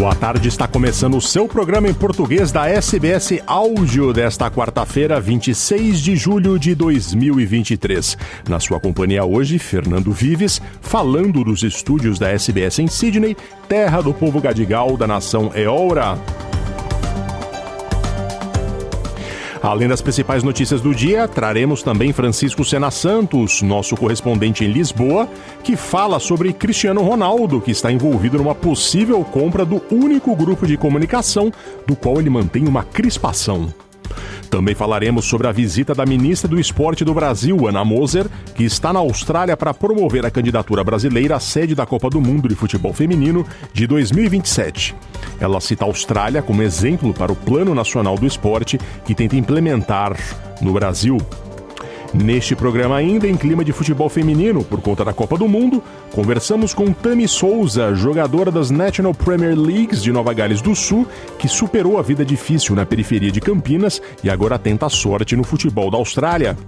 Boa tarde, está começando o seu programa em português da SBS Áudio desta quarta-feira, 26 de julho de 2023. Na sua companhia hoje, Fernando Vives, falando dos estúdios da SBS em Sydney, terra do povo gadigal da nação Eora. Além das principais notícias do dia, traremos também Francisco Sena Santos, nosso correspondente em Lisboa, que fala sobre Cristiano Ronaldo, que está envolvido numa possível compra do único grupo de comunicação do qual ele mantém uma crispação. Também falaremos sobre a visita da ministra do Esporte do Brasil, Ana Moser, que está na Austrália para promover a candidatura brasileira à sede da Copa do Mundo de Futebol Feminino de 2027. Ela cita a Austrália como exemplo para o Plano Nacional do Esporte que tenta implementar no Brasil. Neste programa, ainda em clima de futebol feminino, por conta da Copa do Mundo, conversamos com Tami Souza, jogadora das National Premier Leagues de Nova Gales do Sul, que superou a vida difícil na periferia de Campinas e agora tenta a sorte no futebol da Austrália.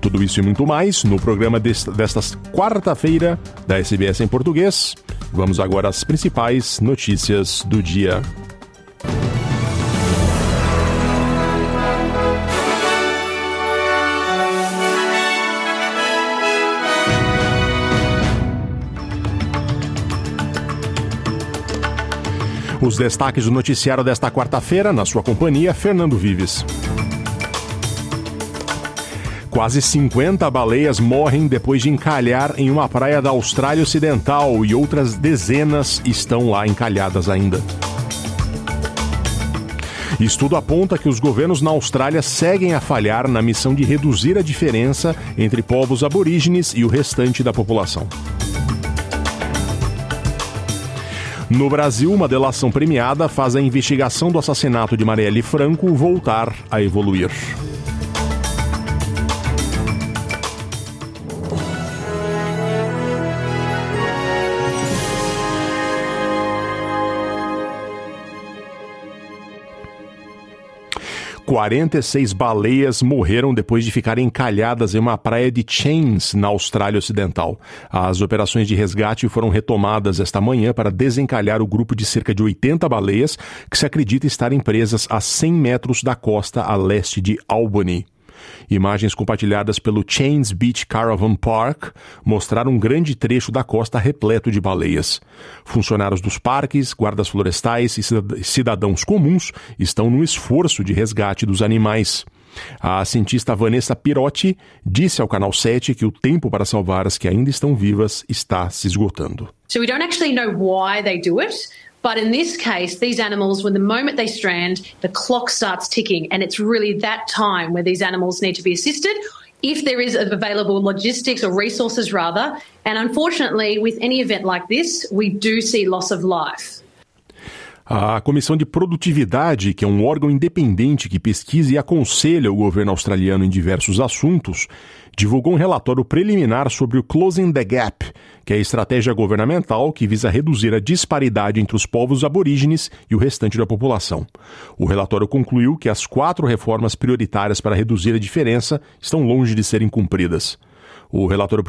Tudo isso e muito mais no programa desta quarta-feira da SBS em português. Vamos agora às principais notícias do dia. Os destaques do noticiário desta quarta-feira, na sua companhia, Fernando Vives. Quase 50 baleias morrem depois de encalhar em uma praia da Austrália Ocidental e outras dezenas estão lá encalhadas ainda. Estudo aponta que os governos na Austrália seguem a falhar na missão de reduzir a diferença entre povos aborígenes e o restante da população. No Brasil, uma delação premiada faz a investigação do assassinato de Marielle Franco voltar a evoluir. Quarenta e seis baleias morreram depois de ficarem encalhadas em uma praia de Chains, na Austrália Ocidental. As operações de resgate foram retomadas esta manhã para desencalhar o grupo de cerca de 80 baleias que se acredita estarem presas a 100 metros da costa a leste de Albany. Imagens compartilhadas pelo Chains Beach Caravan Park mostraram um grande trecho da costa repleto de baleias. Funcionários dos parques, guardas florestais e cidadãos comuns estão no esforço de resgate dos animais. A cientista Vanessa Pirotti disse ao Canal 7 que o tempo para salvar as que ainda estão vivas está se esgotando. So we don't actually know why they do it. But in this case, these animals, when the moment they strand, the clock starts ticking, and it's really that time where these animals need to be assisted. If there is available logistics or resources, rather, and unfortunately, with any event like this, we do see loss of life. A Comissão de Produtividade, que é um órgão independente que pesquisa e aconselha o governo australiano em diversos assuntos, divulgou um relatório preliminar sobre o Closing the Gap, que é a estratégia governamental que visa reduzir a disparidade entre os povos aborígenes e o restante da população. O relatório concluiu que as quatro reformas prioritárias para reduzir a diferença estão longe de serem cumpridas. O relatório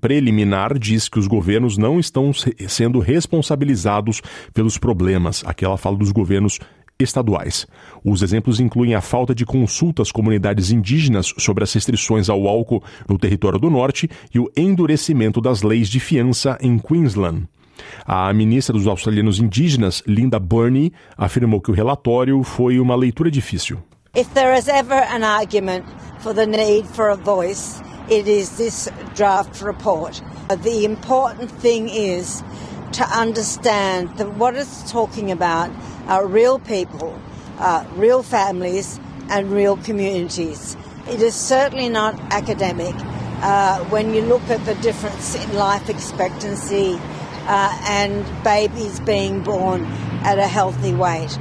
preliminar diz que os governos não estão sendo responsabilizados pelos problemas. Aqui ela fala dos governos estaduais. Os exemplos incluem a falta de consulta às comunidades indígenas sobre as restrições ao álcool no território do norte e o endurecimento das leis de fiança em Queensland. A ministra dos australianos indígenas, Linda Burney, afirmou que o relatório foi uma leitura difícil. If there is ever an argument for the need for a voice, it is this draft report. The important thing is to understand that what it's talking about are real people, uh, real families, and real communities. It is certainly not academic. uh, when you look at the difference in life expectancy uh, and babies being born at a healthy weight.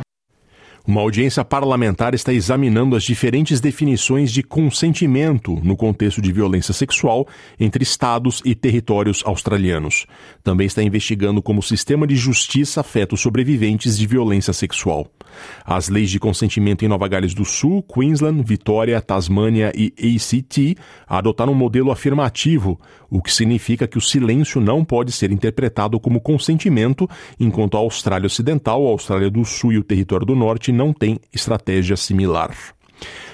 Uma audiência parlamentar está examinando as diferentes definições de consentimento no contexto de violência sexual entre estados e territórios australianos. Também está investigando como o sistema de justiça afeta os sobreviventes de violência sexual. As leis de consentimento em Nova Gales do Sul, Queensland, Vitória, Tasmânia e ACT adotaram um modelo afirmativo, o que significa que o silêncio não pode ser interpretado como consentimento, enquanto a Austrália Ocidental, a Austrália do Sul e o Território do Norte não têm estratégia similar.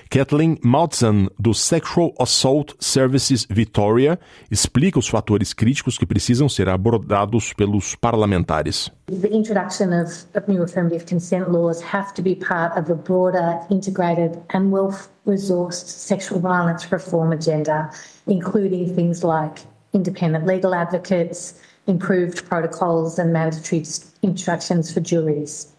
Kathleen Maltzan, do Sexual Assault Services Victoria, explica os fatores críticos que precisam ser abordados pelos parlamentares. The introduction of, of new affirmative consent laws have to be part of a broader, integrated and well-resourced sexual violence reform agenda, including things like independent legal advocates, improved protocols and mandatory instructions for juries.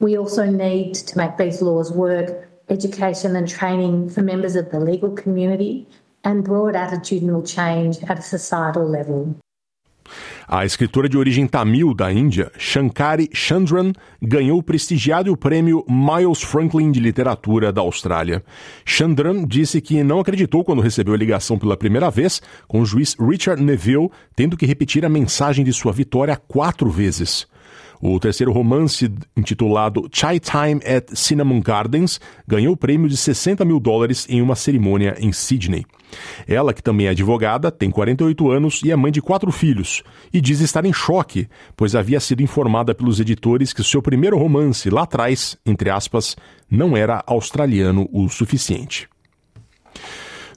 We also need to make these laws work education and training for members of the legal community, and broad attitudinal change at a societal level. A escritora de origem tamil da Índia, Shankari Chandran, ganhou o prestigiado prêmio Miles Franklin de Literatura da Austrália. Chandran disse que não acreditou quando recebeu a ligação pela primeira vez, com o juiz Richard Neville tendo que repetir a mensagem de sua vitória quatro vezes. O terceiro romance, intitulado Chai Time at Cinnamon Gardens, ganhou o prêmio de 60 mil dólares em uma cerimônia em Sydney. Ela, que também é advogada, tem 48 anos e é mãe de quatro filhos, e diz estar em choque, pois havia sido informada pelos editores que seu primeiro romance, lá atrás, entre aspas, não era australiano o suficiente.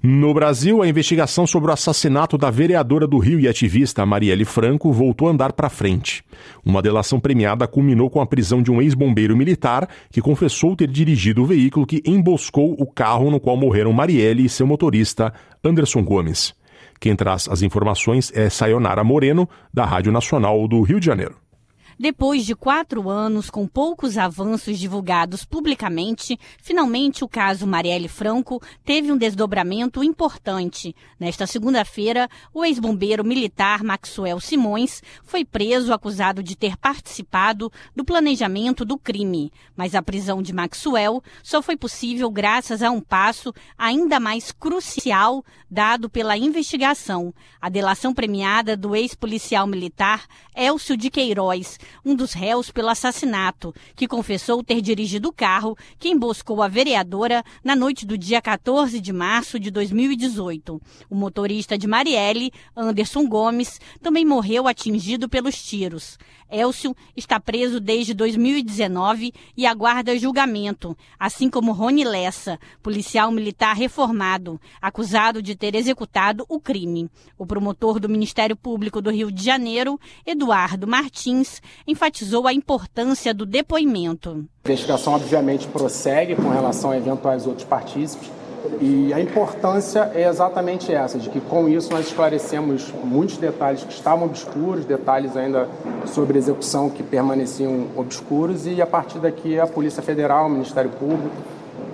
No Brasil, a investigação sobre o assassinato da vereadora do Rio e ativista Marielle Franco voltou a andar para frente. Uma delação premiada culminou com a prisão de um ex-bombeiro militar que confessou ter dirigido o veículo que emboscou o carro no qual morreram Marielle e seu motorista, Anderson Gomes. Quem traz as informações é Sayonara Moreno, da Rádio Nacional do Rio de Janeiro. Depois de quatro anos com poucos avanços divulgados publicamente, finalmente o caso Marielle Franco teve um desdobramento importante. Nesta segunda-feira, o ex-bombeiro militar Maxwell Simões foi preso acusado de ter participado do planejamento do crime. Mas a prisão de Maxwell só foi possível graças a um passo ainda mais crucial dado pela investigação: a delação premiada do ex-policial militar Elcio de Queiroz um dos réus pelo assassinato, que confessou ter dirigido o carro que emboscou a vereadora na noite do dia 14 de março de 2018. O motorista de Marielle, Anderson Gomes, também morreu atingido pelos tiros. Elcio está preso desde 2019 e aguarda julgamento, assim como Rony Lessa, policial militar reformado, acusado de ter executado o crime. O promotor do Ministério Público do Rio de Janeiro, Eduardo Martins, enfatizou a importância do depoimento. A investigação, obviamente, prossegue com relação a eventuais outros partícipes e a importância é exatamente essa, de que com isso nós esclarecemos muitos detalhes que estavam obscuros, detalhes ainda sobre execução que permaneciam obscuros, e a partir daqui a Polícia Federal, o Ministério Público,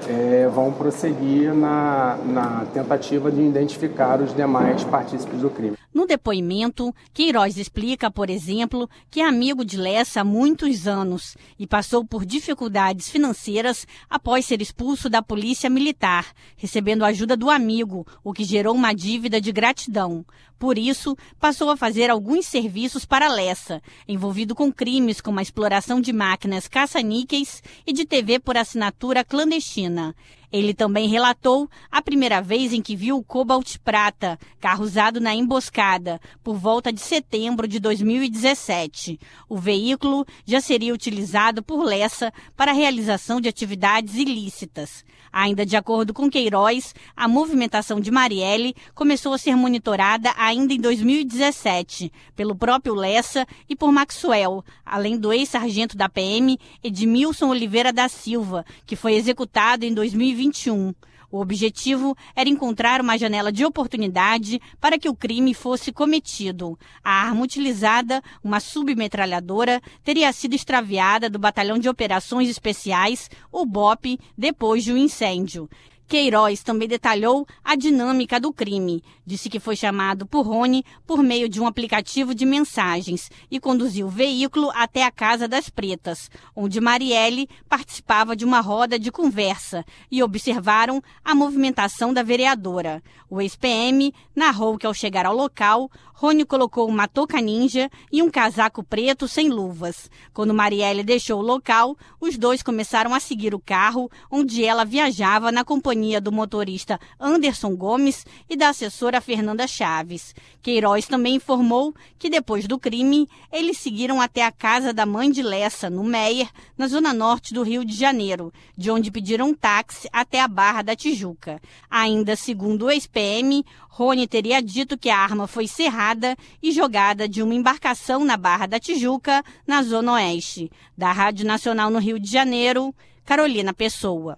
é, vão prosseguir na, na tentativa de identificar os demais partícipes do crime. No depoimento, Queiroz explica, por exemplo, que é amigo de Lessa há muitos anos e passou por dificuldades financeiras após ser expulso da polícia militar, recebendo ajuda do amigo, o que gerou uma dívida de gratidão. Por isso, passou a fazer alguns serviços para Lessa, envolvido com crimes como a exploração de máquinas caça-níqueis e de TV por assinatura clandestina. Ele também relatou a primeira vez em que viu o Cobalt Prata, carro usado na emboscada, por volta de setembro de 2017. O veículo já seria utilizado por Lessa para a realização de atividades ilícitas. Ainda de acordo com Queiroz, a movimentação de Marielle começou a ser monitorada ainda em 2017 pelo próprio Lessa e por Maxwell, além do ex-sargento da PM Edmilson Oliveira da Silva, que foi executado em 2021. O objetivo era encontrar uma janela de oportunidade para que o crime fosse cometido. A arma utilizada, uma submetralhadora, teria sido extraviada do Batalhão de Operações Especiais, o BOP, depois de um incêndio. Queiroz também detalhou a dinâmica do crime. Disse que foi chamado por Rony por meio de um aplicativo de mensagens e conduziu o veículo até a Casa das Pretas, onde Marielle participava de uma roda de conversa e observaram a movimentação da vereadora. O ex-PM narrou que ao chegar ao local, Rony colocou uma touca ninja e um casaco preto sem luvas. Quando Marielle deixou o local, os dois começaram a seguir o carro onde ela viajava na companhia do motorista Anderson Gomes e da assessora Fernanda Chaves. Queiroz também informou que depois do crime, eles seguiram até a casa da mãe de Lessa, no Meier, na zona norte do Rio de Janeiro, de onde pediram um táxi até a Barra da Tijuca. Ainda segundo o ex-PM, Rony teria dito que a arma foi cerrada e jogada de uma embarcação na Barra da Tijuca, na Zona Oeste. Da Rádio Nacional no Rio de Janeiro, Carolina Pessoa.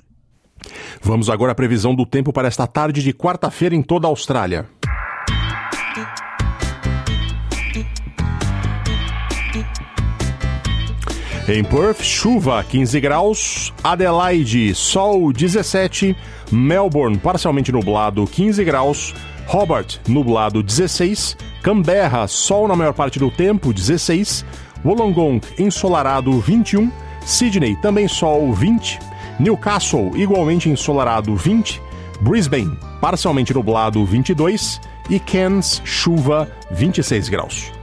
Vamos agora à previsão do tempo para esta tarde de quarta-feira em toda a Austrália. Em Perth, chuva 15 graus, Adelaide, sol 17, Melbourne, parcialmente nublado 15 graus, Hobart, nublado 16, Canberra, sol na maior parte do tempo 16, Wollongong, ensolarado 21, Sydney, também sol 20, Newcastle, igualmente ensolarado 20, Brisbane, parcialmente nublado 22 e Cairns, chuva 26 graus.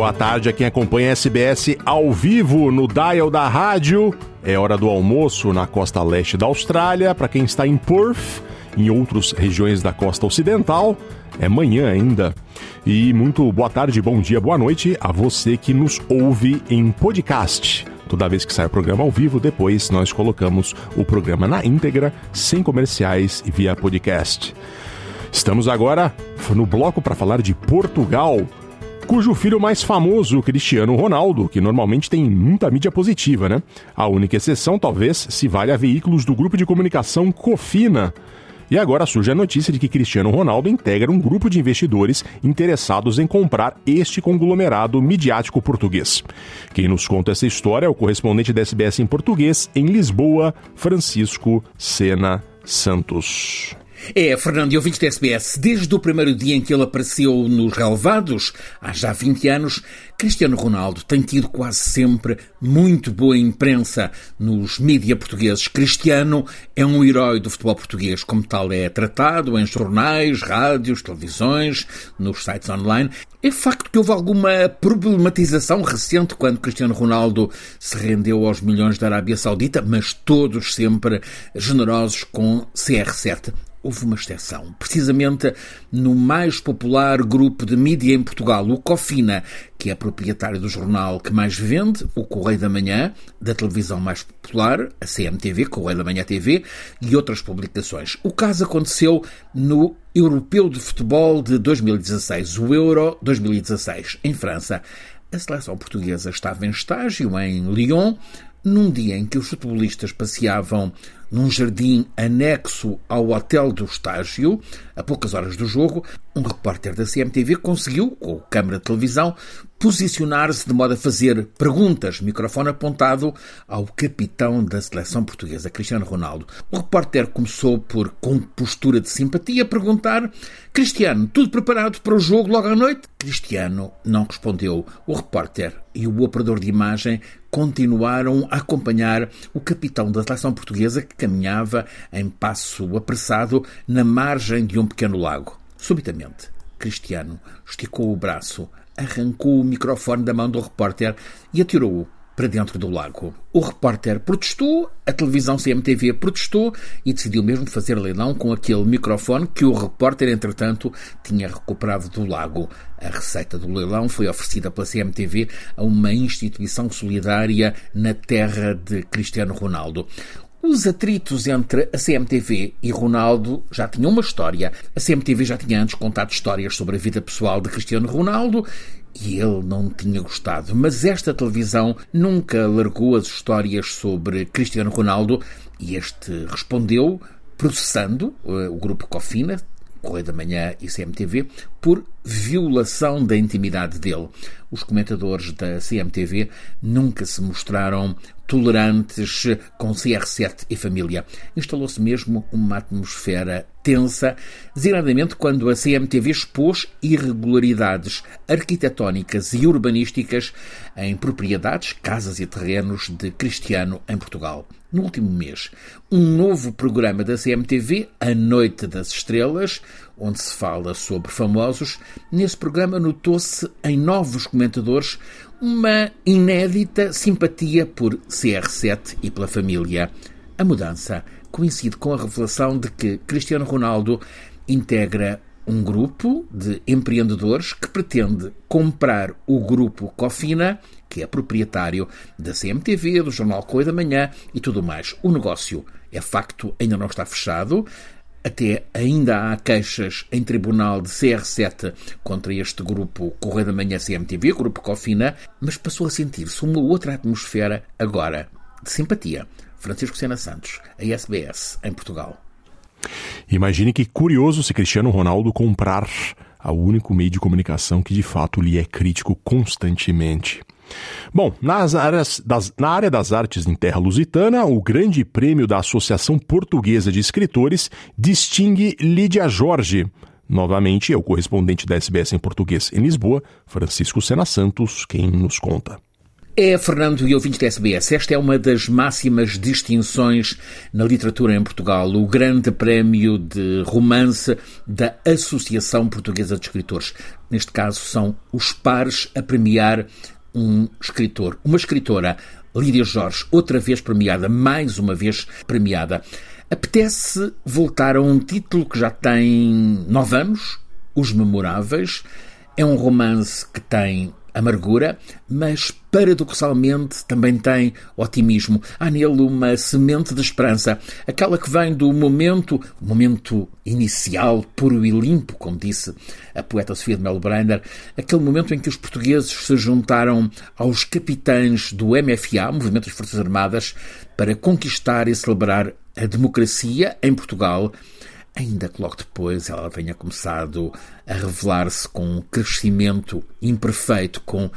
Boa tarde a quem acompanha a SBS ao vivo no dial da rádio. É hora do almoço na costa leste da Austrália. Para quem está em Perth, em outras regiões da costa ocidental, é manhã ainda. E muito boa tarde, bom dia, boa noite a você que nos ouve em podcast. Toda vez que sai o programa ao vivo, depois nós colocamos o programa na íntegra, sem comerciais e via podcast. Estamos agora no bloco para falar de Portugal cujo filho mais famoso, Cristiano Ronaldo, que normalmente tem muita mídia positiva, né? A única exceção, talvez, se vale a veículos do grupo de comunicação Cofina. E agora surge a notícia de que Cristiano Ronaldo integra um grupo de investidores interessados em comprar este conglomerado midiático português. Quem nos conta essa história é o correspondente da SBS em português em Lisboa, Francisco Sena Santos. É, Fernando e ouvintes da SBS, desde o primeiro dia em que ele apareceu nos relevados, há já 20 anos, Cristiano Ronaldo tem tido quase sempre muito boa imprensa nos mídia portugueses. Cristiano é um herói do futebol português, como tal é tratado em jornais, rádios, televisões, nos sites online. É facto que houve alguma problematização recente quando Cristiano Ronaldo se rendeu aos milhões da Arábia Saudita, mas todos sempre generosos com CR7 houve uma exceção. Precisamente no mais popular grupo de mídia em Portugal, o Cofina, que é proprietário do jornal que mais vende, o Correio da Manhã, da televisão mais popular, a CMTV, Correio da Manhã TV, e outras publicações. O caso aconteceu no Europeu de Futebol de 2016, o Euro 2016, em França. A seleção portuguesa estava em estágio em Lyon, num dia em que os futebolistas passeavam num jardim anexo ao hotel do estágio, a poucas horas do jogo, um repórter da CMTV conseguiu, com câmara de televisão, posicionar-se de modo a fazer perguntas, microfone apontado ao capitão da seleção portuguesa, Cristiano Ronaldo. O repórter começou por, com postura de simpatia, perguntar: Cristiano, tudo preparado para o jogo logo à noite? Cristiano não respondeu. O repórter e o operador de imagem continuaram a acompanhar o capitão da seleção portuguesa que caminhava em passo apressado na margem de um pequeno lago. Subitamente, Cristiano esticou o braço, arrancou o microfone da mão do repórter e atirou-o para dentro do lago. O repórter protestou, a televisão CMTV protestou e decidiu mesmo fazer leilão com aquele microfone que o repórter, entretanto, tinha recuperado do lago. A receita do leilão foi oferecida pela CMTV a uma instituição solidária na terra de Cristiano Ronaldo. Os atritos entre a CMTV e Ronaldo já tinham uma história. A CMTV já tinha antes contado histórias sobre a vida pessoal de Cristiano Ronaldo e ele não tinha gostado. Mas esta televisão nunca largou as histórias sobre Cristiano Ronaldo e este respondeu processando uh, o grupo Cofina, Correio da Manhã e CMTV, por violação da intimidade dele. Os comentadores da CMTV nunca se mostraram tolerantes com CR7 e família. Instalou-se mesmo uma atmosfera tensa, designadamente quando a CMTV expôs irregularidades arquitetónicas e urbanísticas em propriedades, casas e terrenos de Cristiano em Portugal. No último mês, um novo programa da CMTV, A Noite das Estrelas, onde se fala sobre famosos, nesse programa notou-se em novos comentadores uma inédita simpatia por CR7 e pela família. A mudança coincide com a revelação de que Cristiano Ronaldo integra um grupo de empreendedores que pretende comprar o grupo Cofina, que é proprietário da CMTV, do Jornal Correio da Manhã e tudo mais. O negócio é facto, ainda não está fechado. Até ainda há queixas em tribunal de CR7 contra este grupo Correio da Manhã CMTV, grupo Cofina, mas passou a sentir-se uma outra atmosfera agora, de simpatia. Francisco Sena Santos, a SBS, em Portugal. Imagine que curioso se Cristiano Ronaldo comprar o único meio de comunicação que de fato lhe é crítico constantemente. Bom, nas áreas das, na área das artes em terra lusitana, o grande prêmio da Associação Portuguesa de Escritores distingue Lídia Jorge. Novamente, é o correspondente da SBS em português em Lisboa, Francisco Sena Santos, quem nos conta. É, Fernando e ouvintes da SBS, esta é uma das máximas distinções na literatura em Portugal, o grande prémio de romance da Associação Portuguesa de Escritores. Neste caso, são os pares a premiar um escritor, uma escritora, Lídia Jorge, outra vez premiada, mais uma vez premiada. Apetece voltar a um título que já tem nove anos, Os Memoráveis. É um romance que tem amargura, mas paradoxalmente também tem otimismo. Há nele uma semente de esperança, aquela que vem do momento, momento inicial, puro e limpo, como disse a poeta Sofia de Melo Breiner, aquele momento em que os portugueses se juntaram aos capitães do MFA, Movimento das Forças Armadas, para conquistar e celebrar a democracia em Portugal ainda que logo depois ela tenha começado a revelar-se com um crescimento imperfeito, com uh,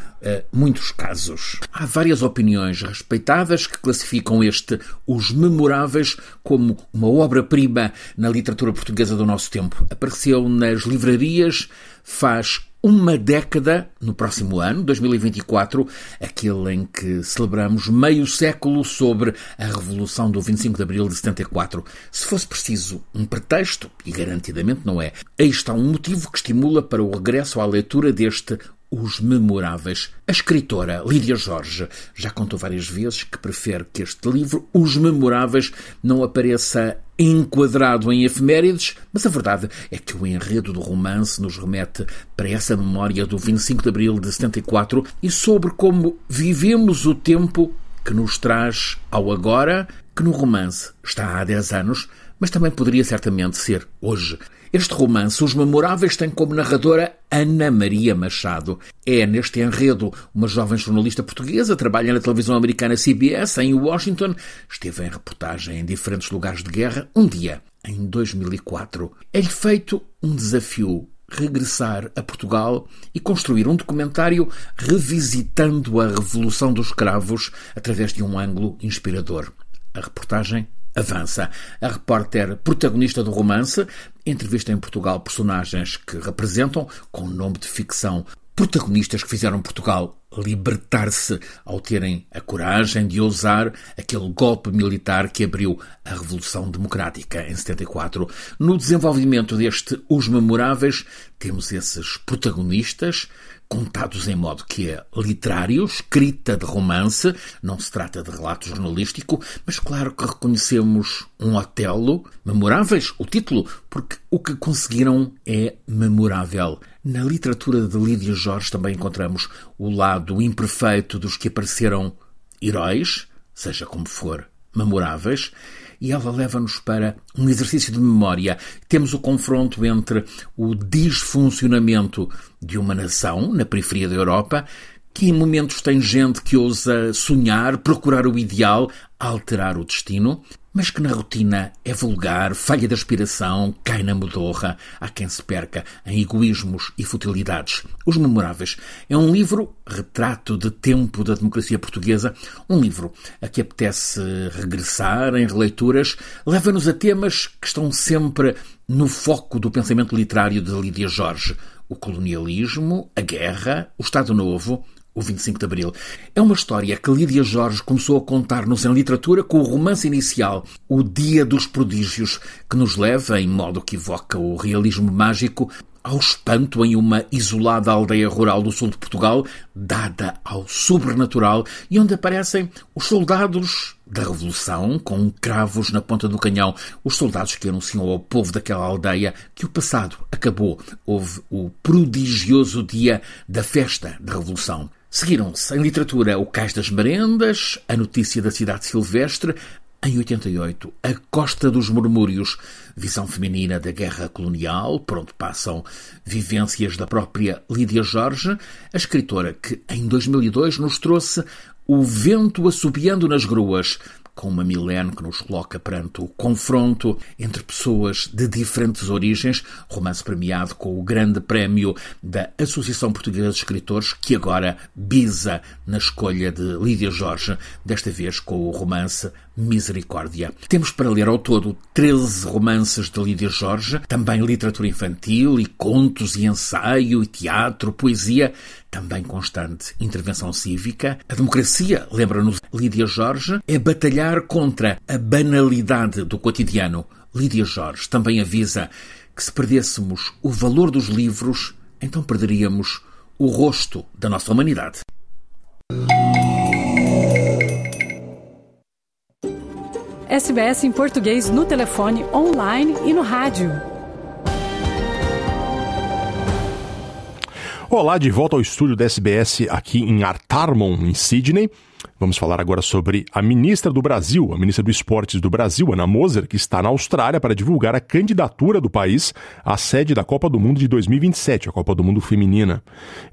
muitos casos. Há várias opiniões respeitadas que classificam este Os Memoráveis como uma obra-prima na literatura portuguesa do nosso tempo. Apareceu nas livrarias faz uma década no próximo ano, 2024, aquele em que celebramos meio século sobre a Revolução do 25 de Abril de 74. Se fosse preciso um pretexto, e garantidamente não é, aí está um motivo que estimula para o regresso à leitura deste os Memoráveis. A escritora Lídia Jorge já contou várias vezes que prefere que este livro, Os Memoráveis, não apareça enquadrado em efemérides, mas a verdade é que o enredo do romance nos remete para essa memória do 25 de abril de 74 e sobre como vivemos o tempo que nos traz ao agora, que no romance está há 10 anos, mas também poderia certamente ser hoje. Este romance, Os Memoráveis, tem como narradora Ana Maria Machado. É, neste enredo, uma jovem jornalista portuguesa, trabalha na televisão americana CBS, em Washington, esteve em reportagem em diferentes lugares de guerra. Um dia, em 2004, é-lhe feito um desafio regressar a Portugal e construir um documentário revisitando a Revolução dos Cravos através de um ângulo inspirador. A reportagem avança. A repórter protagonista do romance entrevista em Portugal personagens que representam, com nome de ficção, protagonistas que fizeram Portugal libertar-se ao terem a coragem de ousar aquele golpe militar que abriu a Revolução Democrática em 74. No desenvolvimento deste Os Memoráveis, temos esses protagonistas contados em modo que é literário, escrita de romance, não se trata de relato jornalístico, mas claro que reconhecemos um Otelo, memoráveis, o título, porque o que conseguiram é memorável. Na literatura de Lídia Jorge também encontramos o lado imperfeito dos que apareceram heróis, seja como for, memoráveis e ela leva-nos para um exercício de memória. Temos o confronto entre o disfuncionamento de uma nação na periferia da Europa, que em momentos tem gente que ousa sonhar, procurar o ideal, alterar o destino, mas que na rotina é vulgar, falha de aspiração, cai na modorra, há quem se perca em egoísmos e futilidades. Os Memoráveis é um livro, retrato de tempo da democracia portuguesa, um livro a que apetece regressar em releituras, leva-nos a temas que estão sempre no foco do pensamento literário de Lídia Jorge. O colonialismo, a guerra, o Estado Novo, o 25 de Abril. É uma história que Lídia Jorge começou a contar-nos em literatura com o romance inicial, O Dia dos Prodígios, que nos leva, em modo que evoca o realismo mágico, ao espanto em uma isolada aldeia rural do sul de Portugal, dada ao sobrenatural, e onde aparecem os soldados da Revolução, com cravos na ponta do canhão, os soldados que anunciam ao povo daquela aldeia que o passado acabou. Houve o prodigioso dia da festa da Revolução. Seguiram-se em literatura O Cais das Merendas, A Notícia da Cidade Silvestre, em 88, A Costa dos Murmúrios, visão feminina da guerra colonial, por onde passam vivências da própria Lídia Jorge, a escritora que em 2002 nos trouxe O Vento Assobiando nas Gruas, com uma Milene que nos coloca perante o confronto entre pessoas de diferentes origens, romance premiado com o grande prémio da Associação Portuguesa de Escritores, que agora bisa na escolha de Lídia Jorge, desta vez com o romance Misericórdia. Temos para ler ao todo 13 romances de Lídia Jorge, também literatura infantil e contos e ensaio e teatro, poesia, também constante intervenção cívica. A democracia, lembra-nos Lídia Jorge, é batalhar contra a banalidade do cotidiano. Lídia Jorge também avisa que se perdêssemos o valor dos livros, então perderíamos o rosto da nossa humanidade. SBS em português no telefone, online e no rádio. Olá, de volta ao estúdio da SBS aqui em Artarmon, em Sydney. Vamos falar agora sobre a ministra do Brasil, a ministra do Esportes do Brasil, Ana Moser, que está na Austrália para divulgar a candidatura do país à sede da Copa do Mundo de 2027, a Copa do Mundo Feminina.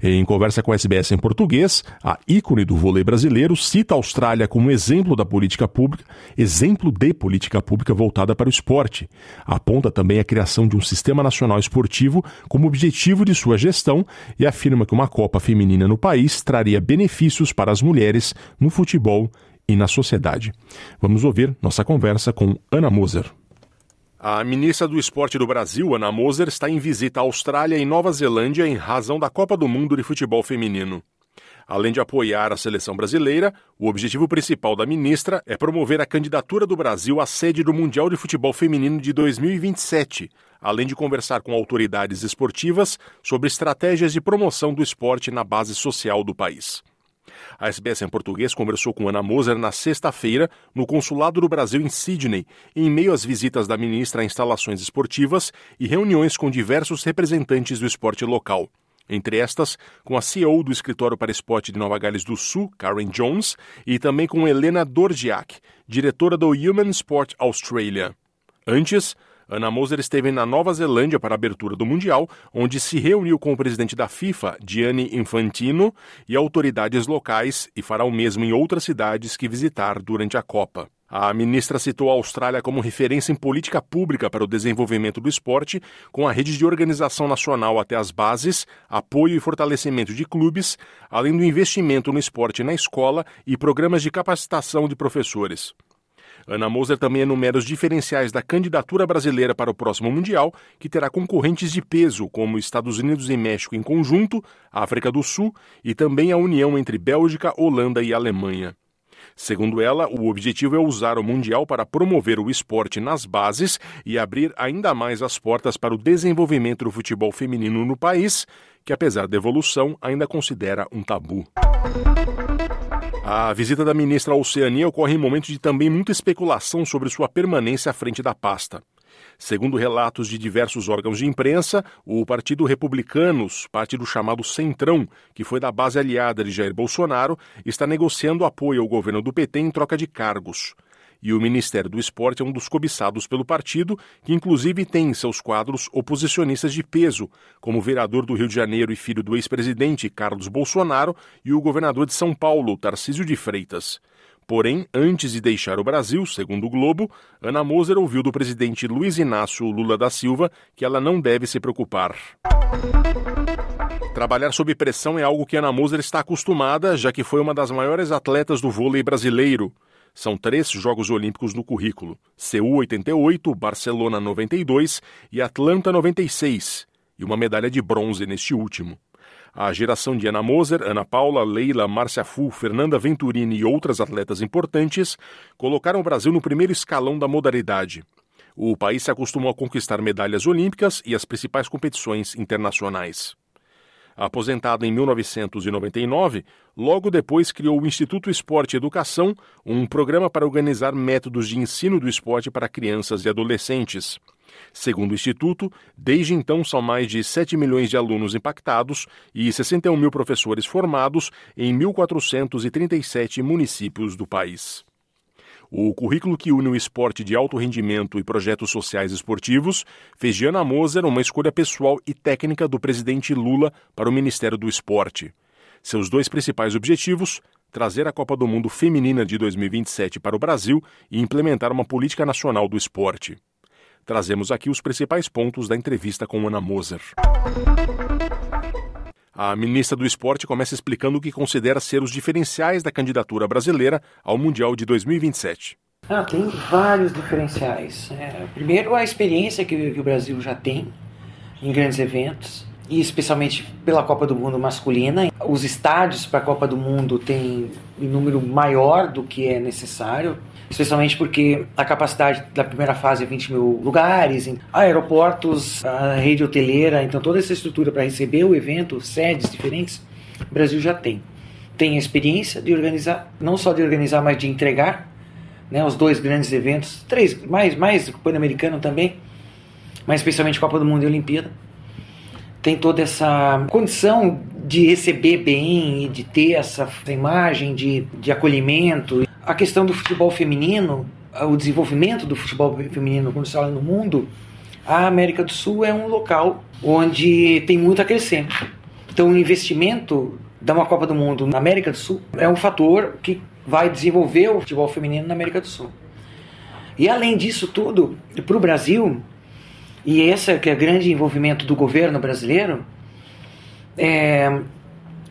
Em conversa com a SBS em português, a ícone do vôlei brasileiro cita a Austrália como exemplo da política pública, exemplo de política pública voltada para o esporte. Aponta também a criação de um sistema nacional esportivo como objetivo de sua gestão e afirma que uma Copa feminina no país traria benefícios para as mulheres no futuro futebol e na sociedade. Vamos ouvir nossa conversa com Ana Moser. A ministra do Esporte do Brasil, Ana Moser, está em visita à Austrália e Nova Zelândia em razão da Copa do Mundo de Futebol Feminino. Além de apoiar a seleção brasileira, o objetivo principal da ministra é promover a candidatura do Brasil à sede do Mundial de Futebol Feminino de 2027, além de conversar com autoridades esportivas sobre estratégias de promoção do esporte na base social do país. A SBS em português conversou com Ana Moser na sexta-feira no Consulado do Brasil em Sydney, em meio às visitas da ministra a instalações esportivas e reuniões com diversos representantes do esporte local. Entre estas, com a CEO do Escritório para Esporte de Nova Gales do Sul, Karen Jones, e também com Helena Dordiak, diretora do Human Sport Australia. Antes, Ana Moser esteve na Nova Zelândia para a abertura do Mundial, onde se reuniu com o presidente da FIFA, Gianni Infantino, e autoridades locais e fará o mesmo em outras cidades que visitar durante a Copa. A ministra citou a Austrália como referência em política pública para o desenvolvimento do esporte, com a rede de organização nacional até as bases, apoio e fortalecimento de clubes, além do investimento no esporte na escola e programas de capacitação de professores. Ana Moser também enumera os diferenciais da candidatura brasileira para o próximo Mundial, que terá concorrentes de peso, como Estados Unidos e México em conjunto, África do Sul e também a união entre Bélgica, Holanda e Alemanha. Segundo ela, o objetivo é usar o Mundial para promover o esporte nas bases e abrir ainda mais as portas para o desenvolvimento do futebol feminino no país, que apesar da evolução ainda considera um tabu. A visita da ministra à Oceania ocorre em momentos de também muita especulação sobre sua permanência à frente da pasta. Segundo relatos de diversos órgãos de imprensa, o Partido Republicanos, partido chamado Centrão, que foi da base aliada de Jair Bolsonaro, está negociando apoio ao governo do PT em troca de cargos. E o Ministério do Esporte é um dos cobiçados pelo partido, que inclusive tem em seus quadros oposicionistas de peso, como o vereador do Rio de Janeiro e filho do ex-presidente Carlos Bolsonaro e o governador de São Paulo, Tarcísio de Freitas. Porém, antes de deixar o Brasil, segundo o Globo, Ana Moser ouviu do presidente Luiz Inácio Lula da Silva que ela não deve se preocupar. Trabalhar sob pressão é algo que Ana Moser está acostumada, já que foi uma das maiores atletas do vôlei brasileiro. São três Jogos Olímpicos no currículo: Seul 88, Barcelona 92 e Atlanta 96, e uma medalha de bronze neste último. A geração de Ana Moser, Ana Paula, Leila, Márcia Fu, Fernanda Venturini e outras atletas importantes colocaram o Brasil no primeiro escalão da modalidade. O país se acostumou a conquistar medalhas olímpicas e as principais competições internacionais. Aposentado em 1999, logo depois criou o Instituto Esporte e Educação, um programa para organizar métodos de ensino do esporte para crianças e adolescentes. Segundo o Instituto, desde então são mais de 7 milhões de alunos impactados e 61 mil professores formados em 1.437 municípios do país. O currículo que une o esporte de alto rendimento e projetos sociais esportivos fez de Ana Moser uma escolha pessoal e técnica do presidente Lula para o Ministério do Esporte. Seus dois principais objetivos: trazer a Copa do Mundo Feminina de 2027 para o Brasil e implementar uma política nacional do esporte. Trazemos aqui os principais pontos da entrevista com Ana Moser. A ministra do Esporte começa explicando o que considera ser os diferenciais da candidatura brasileira ao Mundial de 2027. Ah, tem vários diferenciais. É, primeiro, a experiência que, que o Brasil já tem em grandes eventos, e especialmente pela Copa do Mundo masculina. Os estádios para a Copa do Mundo têm um número maior do que é necessário especialmente porque a capacidade da primeira fase é 20 mil lugares, aeroportos, a rede hoteleira, então toda essa estrutura para receber o evento, sedes diferentes, o Brasil já tem. Tem a experiência de organizar, não só de organizar, mas de entregar né, os dois grandes eventos, três, mais, mais Pan-Americano também, mas especialmente Copa do Mundo e Olimpíada. Tem toda essa condição de receber bem e de ter essa imagem de, de acolhimento a questão do futebol feminino, o desenvolvimento do futebol feminino quando se fala no mundo, a América do Sul é um local onde tem muito a crescer. Então, o investimento da uma Copa do Mundo na América do Sul é um fator que vai desenvolver o futebol feminino na América do Sul. E além disso tudo, para o Brasil, e esse é que é o grande envolvimento do governo brasileiro, é,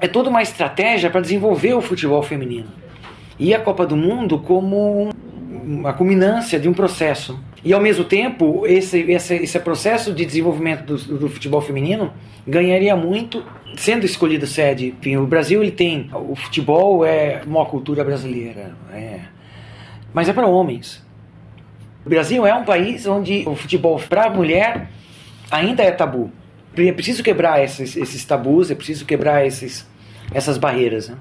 é toda uma estratégia para desenvolver o futebol feminino e a Copa do Mundo como uma culminância de um processo. E ao mesmo tempo, esse, esse, esse processo de desenvolvimento do, do, futebol feminino ganharia muito sendo escolhida sede. Enfim, o Brasil ele tem o futebol é uma cultura brasileira, é, mas é para homens. O Brasil é um país onde o futebol para a mulher ainda é tabu. É preciso quebrar esses, esses tabus, é preciso quebrar esses, essas barreiras. Né?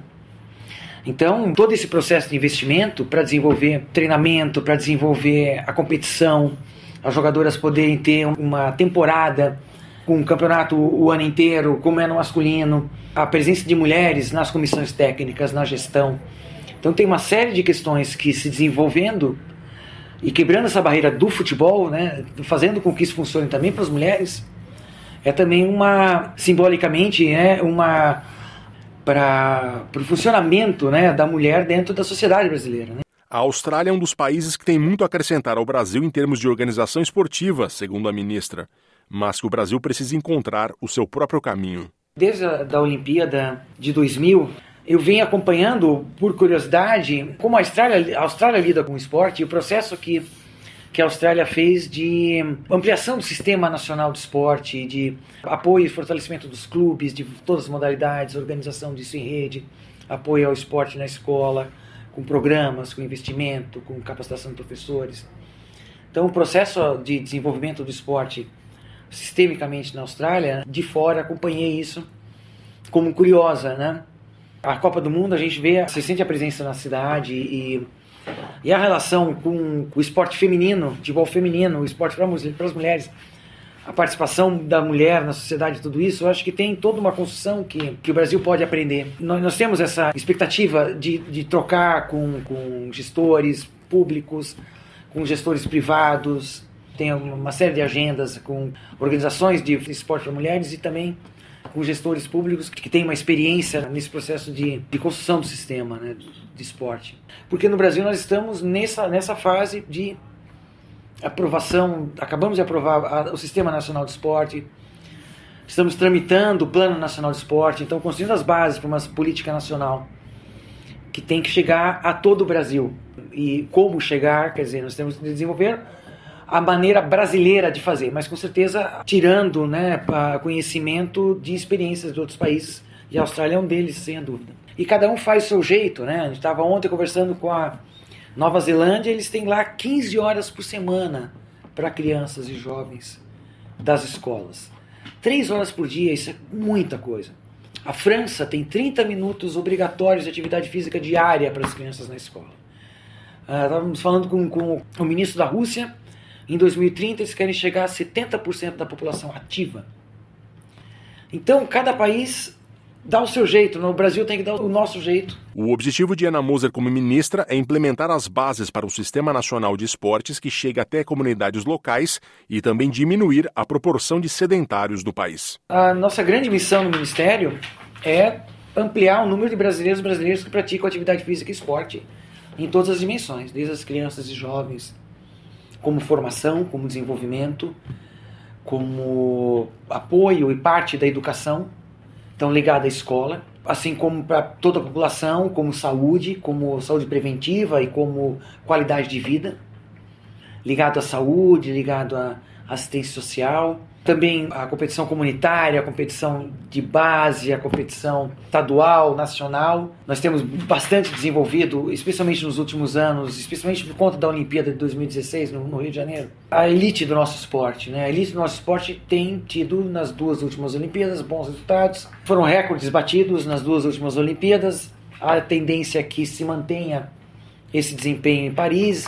Então, todo esse processo de investimento para desenvolver treinamento, para desenvolver a competição, as jogadoras poderem ter uma temporada com um campeonato o ano inteiro, como é no masculino, a presença de mulheres nas comissões técnicas, na gestão. Então, tem uma série de questões que se desenvolvendo e quebrando essa barreira do futebol, né, fazendo com que isso funcione também para as mulheres, é também uma, simbolicamente, é uma para o funcionamento né, da mulher dentro da sociedade brasileira. Né? A Austrália é um dos países que tem muito a acrescentar ao Brasil em termos de organização esportiva, segundo a ministra, mas que o Brasil precisa encontrar o seu próprio caminho. Desde a da Olimpíada de 2000, eu venho acompanhando, por curiosidade, como a Austrália, a Austrália lida com o esporte e o processo que que a Austrália fez de ampliação do sistema nacional de esporte, de apoio e fortalecimento dos clubes, de todas as modalidades, organização disso em rede, apoio ao esporte na escola, com programas, com investimento, com capacitação de professores. Então, o processo de desenvolvimento do esporte sistemicamente na Austrália, de fora acompanhei isso como curiosa, né? A Copa do Mundo a gente vê, você sente a presença na cidade e e a relação com, o esporte feminino, futebol feminino, o esporte para as mulheres, a participação da mulher na sociedade, tudo isso, eu acho que tem toda uma construção que, que o Brasil pode aprender. Nós, nós temos essa expectativa de, de trocar com, com gestores, públicos, com gestores privados, tem uma série de agendas com organizações de esporte para mulheres e também com gestores públicos que têm uma experiência nesse processo de, de construção do sistema né, de esporte. Porque no Brasil nós estamos nessa, nessa fase de aprovação, acabamos de aprovar a, o Sistema Nacional de Esporte, estamos tramitando o Plano Nacional de Esporte, então construindo as bases para uma política nacional que tem que chegar a todo o Brasil. E como chegar, quer dizer, nós temos que desenvolver a maneira brasileira de fazer, mas com certeza tirando né, conhecimento de experiências de outros países, e a Austrália é um deles, sem dúvida. E cada um faz seu jeito, né? A gente estava ontem conversando com a Nova Zelândia, eles têm lá 15 horas por semana para crianças e jovens das escolas. Três horas por dia, isso é muita coisa. A França tem 30 minutos obrigatórios de atividade física diária para as crianças na escola. Uh, estávamos falando com, com o ministro da Rússia, em 2030 eles querem chegar a 70% da população ativa. Então, cada país dá o seu jeito, no Brasil tem que dar o nosso jeito. O objetivo de Ana Moser como ministra é implementar as bases para o Sistema Nacional de Esportes que chegue até comunidades locais e também diminuir a proporção de sedentários do país. A nossa grande missão no ministério é ampliar o número de brasileiros e brasileiras que praticam atividade física e esporte em todas as dimensões, desde as crianças e jovens como formação, como desenvolvimento, como apoio e parte da educação, então ligada à escola, assim como para toda a população, como saúde, como saúde preventiva e como qualidade de vida, ligado à saúde, ligado à assistência social, também a competição comunitária, a competição de base, a competição estadual, nacional. Nós temos bastante desenvolvido, especialmente nos últimos anos, especialmente por conta da Olimpíada de 2016 no, Rio de Janeiro. A elite do nosso esporte, né? A elite do nosso esporte tem tido nas duas últimas Olimpíadas bons resultados. Foram recordes batidos nas duas últimas Olimpíadas. A tendência é que se mantenha esse desempenho em Paris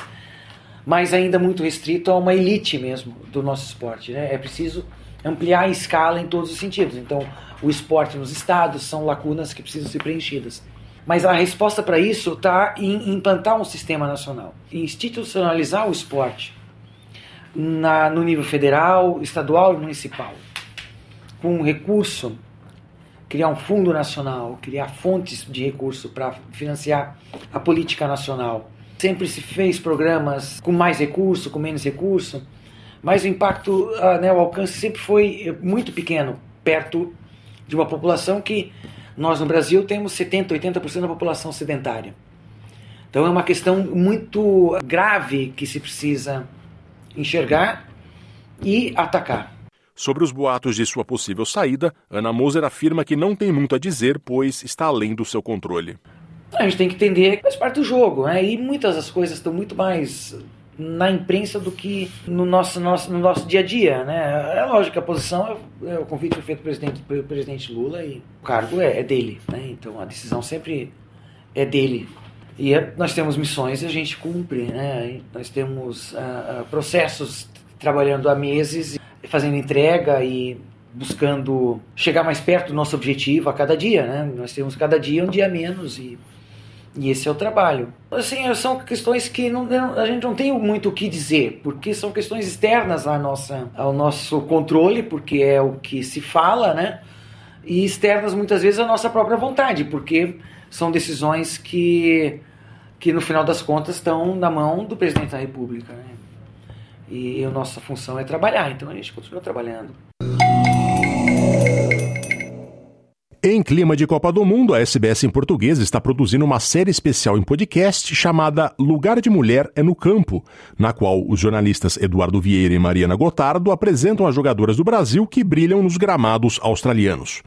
mas ainda muito restrito a uma elite mesmo do nosso esporte. Né? É preciso ampliar a escala em todos os sentidos. Então, o esporte nos estados são lacunas que precisam ser preenchidas. Mas a resposta para isso está em implantar um sistema nacional, institucionalizar o esporte na, no nível federal, estadual e municipal, com um recurso, criar um fundo nacional, criar fontes de recurso para financiar a política nacional Sempre se fez programas com mais recurso, com menos recurso, mas o impacto, ah, né, o alcance sempre foi muito pequeno, perto de uma população que nós no Brasil temos 70, 80% da população sedentária. Então é uma questão muito grave que se precisa enxergar e atacar. Sobre os boatos de sua possível saída, Ana Moser afirma que não tem muito a dizer, pois está além do seu controle. A gente tem que entender que faz parte do jogo, né? E muitas das coisas estão muito mais na imprensa do que no nosso, nosso, no nosso dia a dia, né? É lógico que a posição, é, o convite foi feito presidente, pelo presidente Lula e o cargo é, é dele, né? Então a decisão sempre é dele. E é, nós temos missões e a gente cumpre, né? Nós temos uh, processos trabalhando há meses, fazendo entrega e buscando chegar mais perto do nosso objetivo a cada dia, né? Nós temos cada dia um dia menos e e esse é o trabalho. Assim, são questões que não, a gente não tem muito o que dizer, porque são questões externas à nossa, ao nosso controle, porque é o que se fala, né? E externas muitas vezes à nossa própria vontade, porque são decisões que, que no final das contas estão na mão do presidente da República. Né? E a nossa função é trabalhar, então a gente continua trabalhando. Em clima de Copa do Mundo, a SBS em português está produzindo uma série especial em podcast chamada Lugar de Mulher é no Campo, na qual os jornalistas Eduardo Vieira e Mariana Gotardo apresentam as jogadoras do Brasil que brilham nos gramados australianos.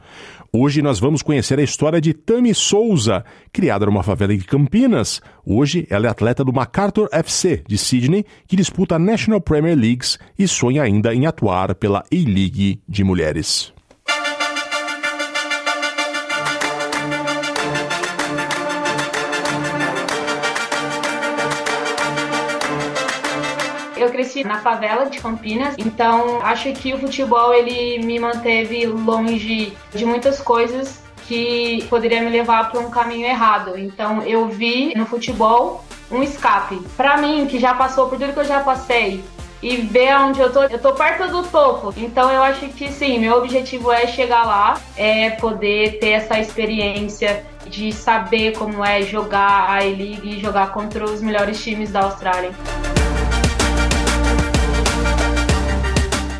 Hoje nós vamos conhecer a história de Tami Souza, criada numa favela de Campinas. Hoje ela é atleta do MacArthur FC de Sydney, que disputa a National Premier Leagues e sonha ainda em atuar pela A-League de mulheres. Eu cresci na favela de Campinas, então acho que o futebol ele me manteve longe de muitas coisas que poderia me levar para um caminho errado. Então eu vi no futebol um escape. Para mim, que já passou por tudo que eu já passei, e ver onde eu tô, eu tô perto do topo. Então eu acho que sim, meu objetivo é chegar lá, é poder ter essa experiência de saber como é jogar a E-League e jogar contra os melhores times da Austrália.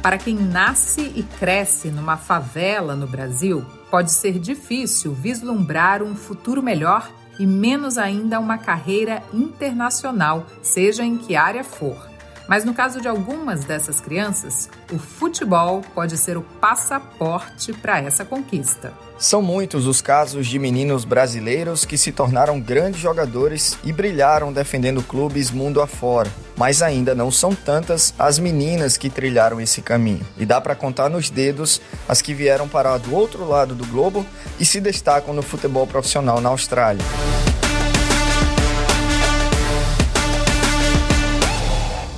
Para quem nasce e cresce numa favela no Brasil, pode ser difícil vislumbrar um futuro melhor e menos ainda uma carreira internacional, seja em que área for. Mas no caso de algumas dessas crianças, o futebol pode ser o passaporte para essa conquista. São muitos os casos de meninos brasileiros que se tornaram grandes jogadores e brilharam defendendo clubes mundo afora. Mas ainda não são tantas as meninas que trilharam esse caminho. E dá para contar nos dedos as que vieram parar do outro lado do globo e se destacam no futebol profissional na Austrália.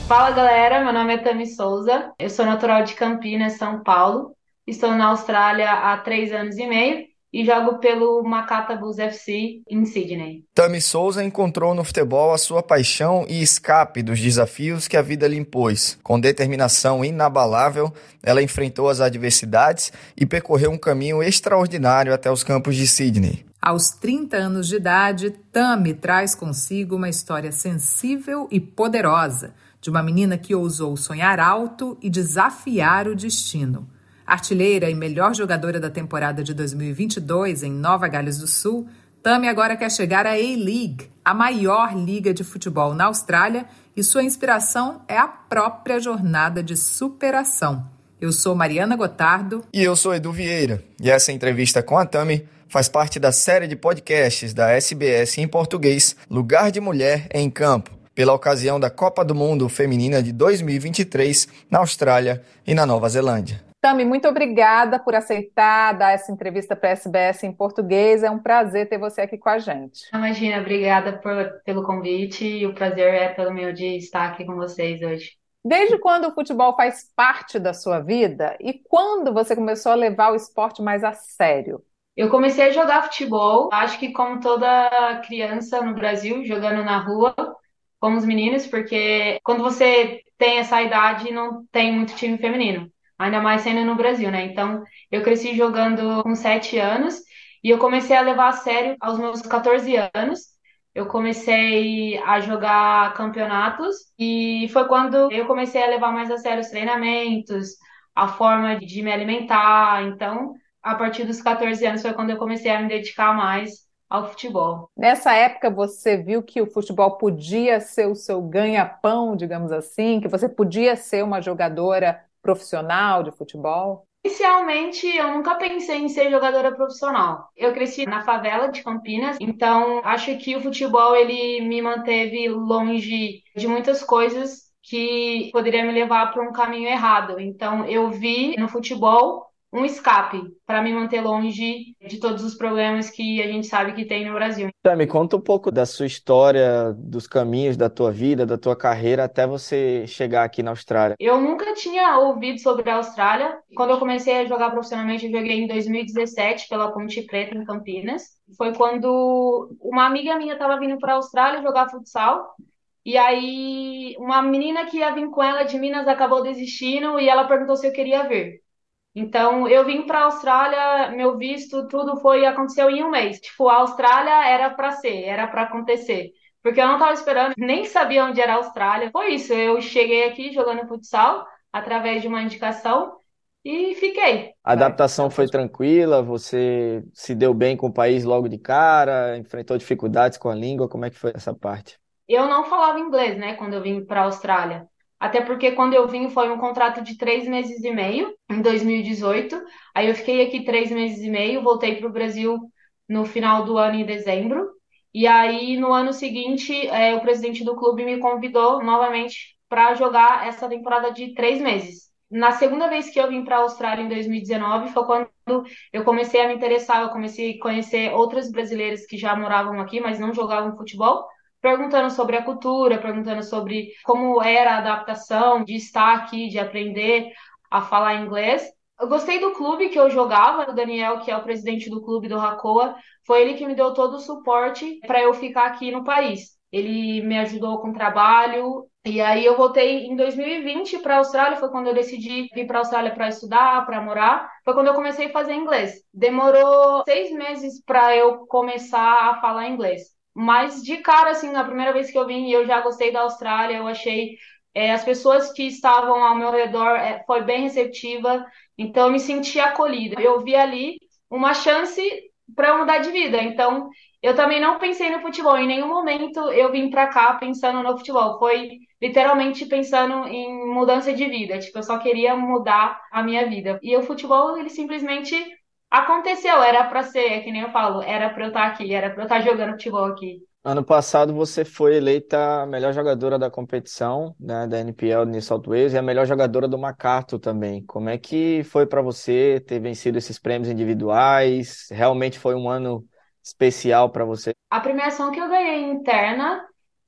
Fala galera, meu nome é Tami Souza, eu sou natural de Campinas, São Paulo, estou na Austrália há três anos e meio e jogo pelo Makata Bulls FC em Sydney. Tami Souza encontrou no futebol a sua paixão e escape dos desafios que a vida lhe impôs. Com determinação inabalável, ela enfrentou as adversidades e percorreu um caminho extraordinário até os campos de Sydney. Aos 30 anos de idade, Tami traz consigo uma história sensível e poderosa de uma menina que ousou sonhar alto e desafiar o destino. Artilheira e melhor jogadora da temporada de 2022 em Nova Gales do Sul, Tami agora quer chegar à A-League, a maior liga de futebol na Austrália, e sua inspiração é a própria jornada de superação. Eu sou Mariana Gotardo. E eu sou Edu Vieira. E essa entrevista com a Tami faz parte da série de podcasts da SBS em português Lugar de Mulher em Campo pela ocasião da Copa do Mundo Feminina de 2023 na Austrália e na Nova Zelândia. Tami, muito obrigada por aceitar dar essa entrevista para a SBS em português. É um prazer ter você aqui com a gente. Imagina, obrigada por, pelo convite e o prazer é pelo meu de estar aqui com vocês hoje. Desde quando o futebol faz parte da sua vida e quando você começou a levar o esporte mais a sério? Eu comecei a jogar futebol, acho que como toda criança no Brasil, jogando na rua, como os meninos, porque quando você tem essa idade, não tem muito time feminino, ainda mais sendo no Brasil, né? Então, eu cresci jogando com sete anos e eu comecei a levar a sério aos meus 14 anos. Eu comecei a jogar campeonatos e foi quando eu comecei a levar mais a sério os treinamentos, a forma de me alimentar. Então, a partir dos 14 anos foi quando eu comecei a me dedicar mais ao futebol. Nessa época você viu que o futebol podia ser o seu ganha-pão, digamos assim, que você podia ser uma jogadora profissional de futebol? Inicialmente, eu nunca pensei em ser jogadora profissional. Eu cresci na favela de Campinas, então acho que o futebol ele me manteve longe de muitas coisas que poderia me levar para um caminho errado. Então, eu vi no futebol um escape para me manter longe de todos os problemas que a gente sabe que tem no Brasil. Tá, me conta um pouco da sua história, dos caminhos da tua vida, da tua carreira até você chegar aqui na Austrália. Eu nunca tinha ouvido sobre a Austrália. Quando eu comecei a jogar profissionalmente, eu joguei em 2017 pela Ponte Preta em Campinas. Foi quando uma amiga minha estava vindo para a Austrália jogar futsal. E aí, uma menina que ia vir com ela de Minas acabou desistindo e ela perguntou se eu queria ver. Então, eu vim para a Austrália, meu visto, tudo foi aconteceu em um mês. Tipo, a Austrália era para ser, era para acontecer. Porque eu não estava esperando, nem sabia onde era a Austrália. Foi isso, eu cheguei aqui jogando futsal através de uma indicação e fiquei. A adaptação foi tranquila? Você se deu bem com o país logo de cara? Enfrentou dificuldades com a língua? Como é que foi essa parte? Eu não falava inglês, né, quando eu vim para a Austrália. Até porque quando eu vim foi um contrato de três meses e meio, em 2018. Aí eu fiquei aqui três meses e meio, voltei para o Brasil no final do ano, em dezembro. E aí, no ano seguinte, é, o presidente do clube me convidou novamente para jogar essa temporada de três meses. Na segunda vez que eu vim para a Austrália, em 2019, foi quando eu comecei a me interessar, eu comecei a conhecer outras brasileiras que já moravam aqui, mas não jogavam futebol perguntando sobre a cultura, perguntando sobre como era a adaptação de estar aqui, de aprender a falar inglês. Eu gostei do clube que eu jogava, o Daniel, que é o presidente do clube do Racoa, foi ele que me deu todo o suporte para eu ficar aqui no país. ele me ajudou com trabalho. E aí eu voltei em 2020 para a Austrália, foi quando eu decidi vir para a Austrália para estudar, para morar. Foi quando eu comecei a fazer inglês. Demorou seis meses para eu começar a falar inglês. Mas de cara, assim, na primeira vez que eu vim, eu já gostei da Austrália, eu achei é, as pessoas que estavam ao meu redor é, foi bem receptiva, então eu me senti acolhida. Eu vi ali uma chance para mudar de vida. Então, eu também não pensei no futebol. Em nenhum momento eu vim para cá pensando no futebol. Foi literalmente pensando em mudança de vida. Tipo, eu só queria mudar a minha vida. E o futebol, ele simplesmente aconteceu. Era para ser, é que nem eu falo, era para eu estar aqui, era para eu estar jogando futebol aqui. Ano passado você foi eleita a melhor jogadora da competição, né, da NPL New South Wales e a melhor jogadora do MacArthur também. Como é que foi para você ter vencido esses prêmios individuais? Realmente foi um ano especial para você? A premiação que eu ganhei interna,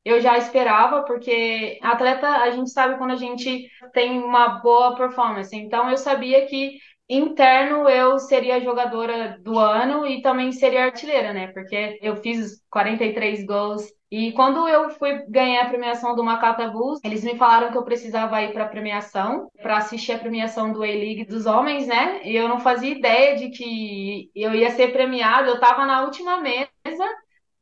eu já esperava, porque atleta, a gente sabe quando a gente tem uma boa performance. Então eu sabia que interno eu seria jogadora do ano e também seria artilheira, né? Porque eu fiz 43 gols. E quando eu fui ganhar a premiação do Macata Bulls, eles me falaram que eu precisava ir para a premiação, para assistir a premiação do A-League dos homens, né? E eu não fazia ideia de que eu ia ser premiada. Eu tava na última mesa,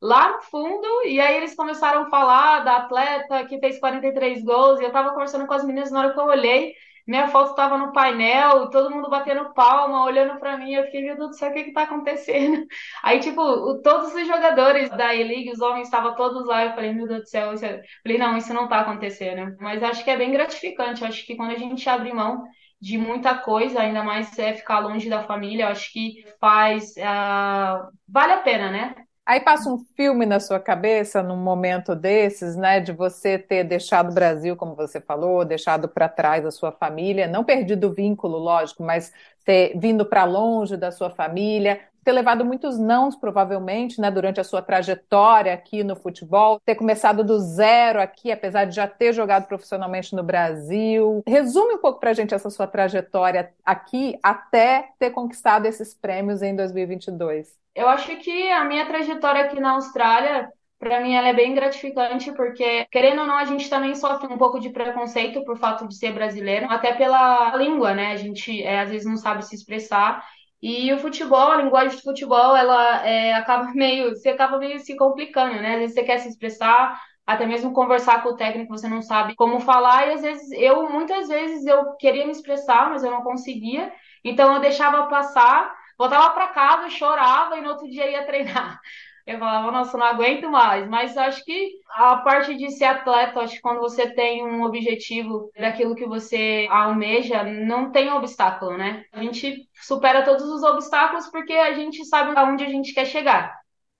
lá no fundo, e aí eles começaram a falar da atleta que fez 43 gols, e eu tava conversando com as meninas na hora que eu olhei, minha foto estava no painel, todo mundo batendo palma, olhando para mim. Eu fiquei, meu Deus do céu, o que que tá acontecendo? Aí, tipo, todos os jogadores da E-League, os homens estavam todos lá. Eu falei, meu Deus do céu, isso é... falei, não, isso não tá acontecendo. Mas acho que é bem gratificante. Acho que quando a gente abre mão de muita coisa, ainda mais é ficar longe da família, acho que faz. Uh... vale a pena, né? Aí passa um filme na sua cabeça num momento desses, né, de você ter deixado o Brasil, como você falou, deixado para trás a sua família, não perdido o vínculo, lógico, mas ter vindo para longe da sua família, ter levado muitos nãos, provavelmente, né, durante a sua trajetória aqui no futebol, ter começado do zero aqui, apesar de já ter jogado profissionalmente no Brasil. Resume um pouco para a gente essa sua trajetória aqui até ter conquistado esses prêmios em 2022. Eu acho que a minha trajetória aqui na Austrália, para mim, ela é bem gratificante, porque, querendo ou não, a gente também sofre um pouco de preconceito por fato de ser brasileiro, até pela língua, né? A gente é, às vezes não sabe se expressar. E o futebol, a linguagem do futebol, ela é, acaba meio, você acaba meio se complicando, né? Às vezes você quer se expressar, até mesmo conversar com o técnico, você não sabe como falar, e às vezes eu, muitas vezes, eu queria me expressar, mas eu não conseguia, então eu deixava passar voltava para casa, chorava e no outro dia ia treinar. Eu falava, nossa, não aguento mais. Mas acho que a parte de ser atleta, acho que quando você tem um objetivo daquilo que você almeja, não tem obstáculo, né? A gente supera todos os obstáculos porque a gente sabe aonde a gente quer chegar.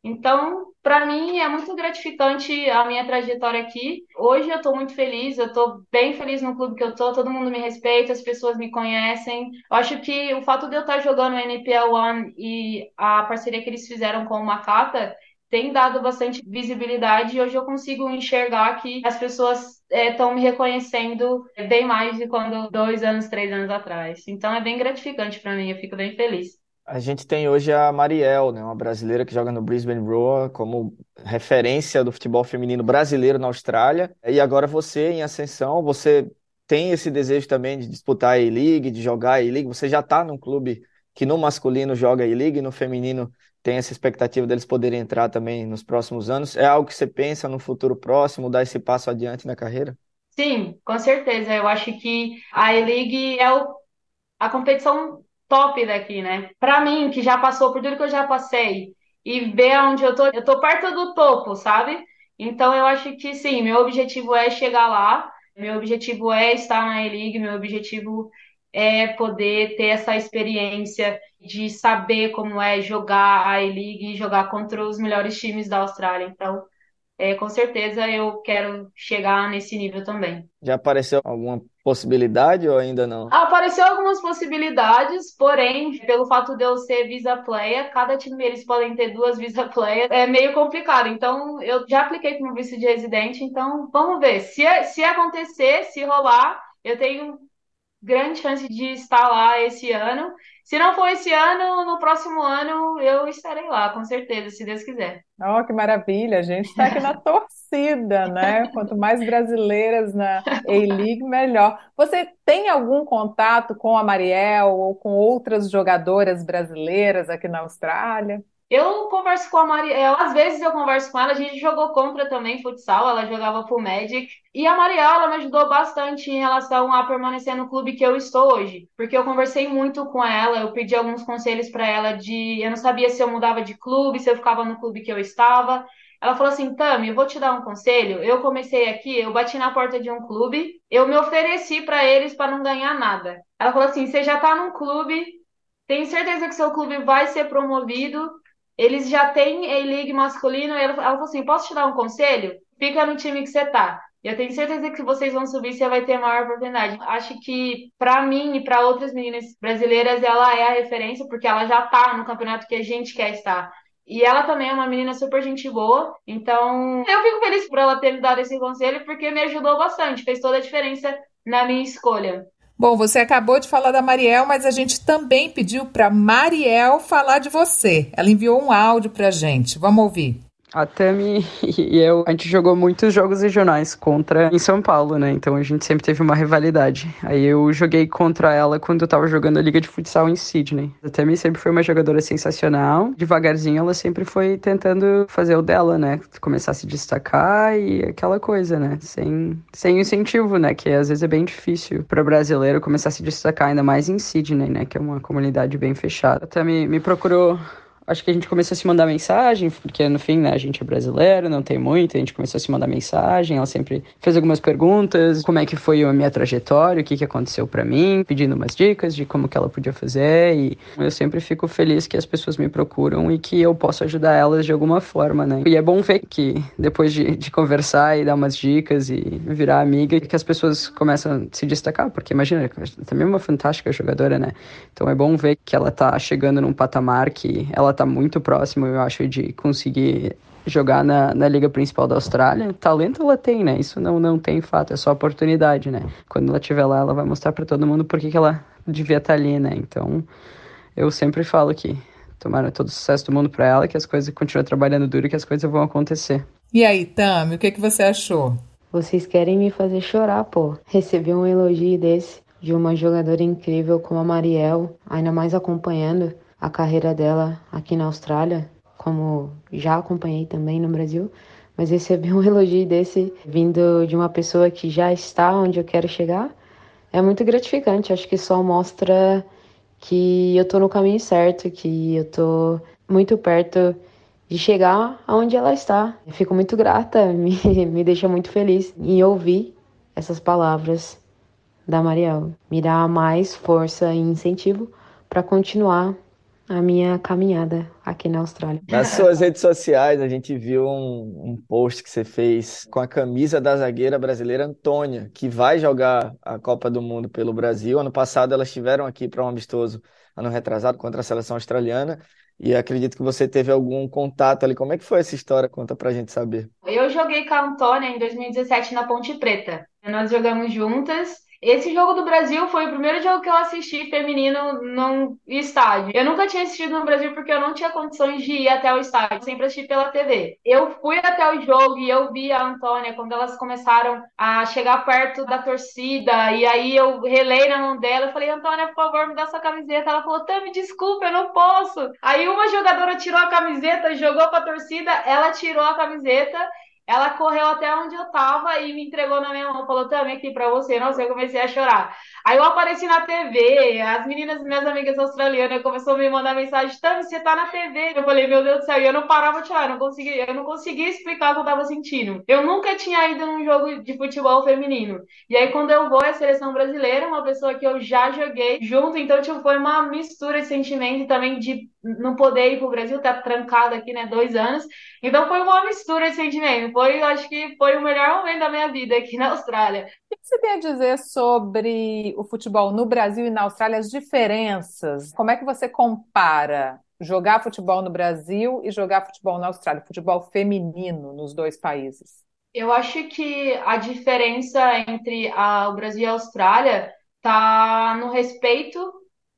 Então, para mim é muito gratificante a minha trajetória aqui. Hoje eu estou muito feliz, eu estou bem feliz no clube que eu estou, todo mundo me respeita, as pessoas me conhecem. Eu acho que o fato de eu estar jogando o NPL One e a parceria que eles fizeram com o Macata tem dado bastante visibilidade e hoje eu consigo enxergar que as pessoas estão é, me reconhecendo bem mais de quando dois anos, três anos atrás. Então é bem gratificante para mim, eu fico bem feliz. A gente tem hoje a Mariel, né, uma brasileira que joga no Brisbane Roar como referência do futebol feminino brasileiro na Austrália. E agora você em ascensão, você tem esse desejo também de disputar a A-League, de jogar a A-League. Você já está num clube que no masculino joga a A-League, no feminino tem essa expectativa deles poderem entrar também nos próximos anos. É algo que você pensa no futuro próximo, dar esse passo adiante na carreira? Sim, com certeza. Eu acho que a A-League é o, a competição top daqui, né? Para mim, que já passou por tudo que eu já passei e ver onde eu tô, eu tô perto do topo, sabe? Então eu acho que sim, meu objetivo é chegar lá, meu objetivo é estar na E-League, meu objetivo é poder ter essa experiência de saber como é jogar a E-League e jogar contra os melhores times da Austrália. Então, é, com certeza eu quero chegar nesse nível também. Já apareceu alguma possibilidade ou ainda não? Apareceu algumas possibilidades, porém, pelo fato de eu ser visa player, cada time eles podem ter duas visa players, é meio complicado. Então, eu já apliquei como vice de residente, então vamos ver. Se, se acontecer, se rolar, eu tenho grande chance de estar lá esse ano. Se não for esse ano, no próximo ano eu estarei lá, com certeza, se Deus quiser. Oh, que maravilha! A gente está aqui na torcida, né? Quanto mais brasileiras na A-League, melhor. Você tem algum contato com a Mariel ou com outras jogadoras brasileiras aqui na Austrália? Eu converso com a Mariel, às vezes eu converso com ela, a gente jogou contra também futsal, ela jogava pro Magic. E a Mariel, ela me ajudou bastante em relação a permanecer no clube que eu estou hoje, porque eu conversei muito com ela, eu pedi alguns conselhos para ela de, eu não sabia se eu mudava de clube, se eu ficava no clube que eu estava. Ela falou assim: Tami, eu vou te dar um conselho. Eu comecei aqui, eu bati na porta de um clube, eu me ofereci para eles para não ganhar nada. Ela falou assim: você já tá num clube, tenho certeza que seu clube vai ser promovido eles já têm A-League masculino. E ela, ela falou assim: posso te dar um conselho? Fica no time que você tá. Eu tenho certeza que vocês vão subir, você vai ter maior oportunidade. Acho que para mim e para outras meninas brasileiras, ela é a referência, porque ela já tá no campeonato que a gente quer estar. E ela também é uma menina super gente boa. Então, eu fico feliz por ela ter me dado esse conselho, porque me ajudou bastante, fez toda a diferença na minha escolha. Bom, você acabou de falar da Mariel, mas a gente também pediu para Mariel falar de você. Ela enviou um áudio para a gente. Vamos ouvir. A Tami e eu, a gente jogou muitos jogos regionais contra em São Paulo, né? Então a gente sempre teve uma rivalidade. Aí eu joguei contra ela quando eu tava jogando a Liga de Futsal em Sydney. A Tami sempre foi uma jogadora sensacional. Devagarzinho ela sempre foi tentando fazer o dela, né? Começar a se destacar e aquela coisa, né? Sem, sem incentivo, né? Que às vezes é bem difícil para brasileiro começar a se destacar, ainda mais em Sydney, né? Que é uma comunidade bem fechada. A Tami me procurou acho que a gente começou a se mandar mensagem, porque no fim, né, a gente é brasileiro, não tem muito, a gente começou a se mandar mensagem, ela sempre fez algumas perguntas, como é que foi a minha trajetória, o que que aconteceu para mim, pedindo umas dicas de como que ela podia fazer e eu sempre fico feliz que as pessoas me procuram e que eu posso ajudar elas de alguma forma, né? E é bom ver que depois de, de conversar e dar umas dicas e virar amiga, que as pessoas começam a se destacar, porque imagina, também é uma fantástica jogadora, né? Então é bom ver que ela tá chegando num patamar que ela tá muito próximo, eu acho, de conseguir jogar na, na liga principal da Austrália. Talento ela tem, né? Isso não, não tem fato, é só oportunidade, né? Quando ela estiver lá, ela vai mostrar para todo mundo por que ela devia estar tá ali, né? Então, eu sempre falo que tomara todo o sucesso do mundo para ela, que as coisas continuem trabalhando duro, que as coisas vão acontecer. E aí, Tami, o que, que você achou? Vocês querem me fazer chorar, pô. Receber um elogio desse de uma jogadora incrível como a Mariel, ainda mais acompanhando a carreira dela aqui na Austrália, como já acompanhei também no Brasil, mas receber um elogio desse vindo de uma pessoa que já está onde eu quero chegar é muito gratificante. Acho que só mostra que eu tô no caminho certo, que eu tô muito perto de chegar aonde ela está. Eu fico muito grata, me, me deixa muito feliz em ouvir essas palavras da Mariel. Me dá mais força e incentivo para continuar a minha caminhada aqui na Austrália. Nas suas redes sociais, a gente viu um, um, post que você fez com a camisa da zagueira brasileira Antônia, que vai jogar a Copa do Mundo pelo Brasil. Ano passado elas estiveram aqui para um amistoso, ano retrasado, contra a seleção australiana. E acredito que você teve algum contato ali. Como é que foi essa história? Conta pra gente saber. Eu joguei com a Antônia em 2017 na Ponte Preta. Nós jogamos juntas esse jogo do Brasil foi o primeiro jogo que eu assisti feminino num estádio. Eu nunca tinha assistido no Brasil porque eu não tinha condições de ir até o estádio, sempre assisti pela TV. Eu fui até o jogo e eu vi a Antônia quando elas começaram a chegar perto da torcida e aí eu relei na mão dela, eu falei: "Antônia, por favor, me dá sua camiseta". Ela falou: "Tami, desculpa, eu não posso". Aí uma jogadora tirou a camiseta, jogou para a torcida, ela tirou a camiseta ela correu até onde eu tava e me entregou na minha mão, falou, também aqui pra você. Nossa, eu comecei a chorar. Aí eu apareci na TV, as meninas, minhas amigas australianas, começaram a me mandar mensagem, Tami, você tá na TV. Eu falei, meu Deus do céu, e eu não parava de chorar, eu não conseguia, eu não conseguia explicar o que eu tava sentindo. Eu nunca tinha ido num jogo de futebol feminino. E aí, quando eu vou à seleção brasileira, uma pessoa que eu já joguei junto, então, tipo, foi uma mistura de sentimento também de não poder ir pro Brasil, tá trancado aqui, né, dois anos. Então foi uma mistura de sentimento. Foi, acho que foi o melhor momento da minha vida aqui na Austrália. Você tem a dizer sobre o futebol no Brasil e na Austrália, as diferenças? Como é que você compara jogar futebol no Brasil e jogar futebol na Austrália, futebol feminino nos dois países? Eu acho que a diferença entre a, o Brasil e a Austrália tá no respeito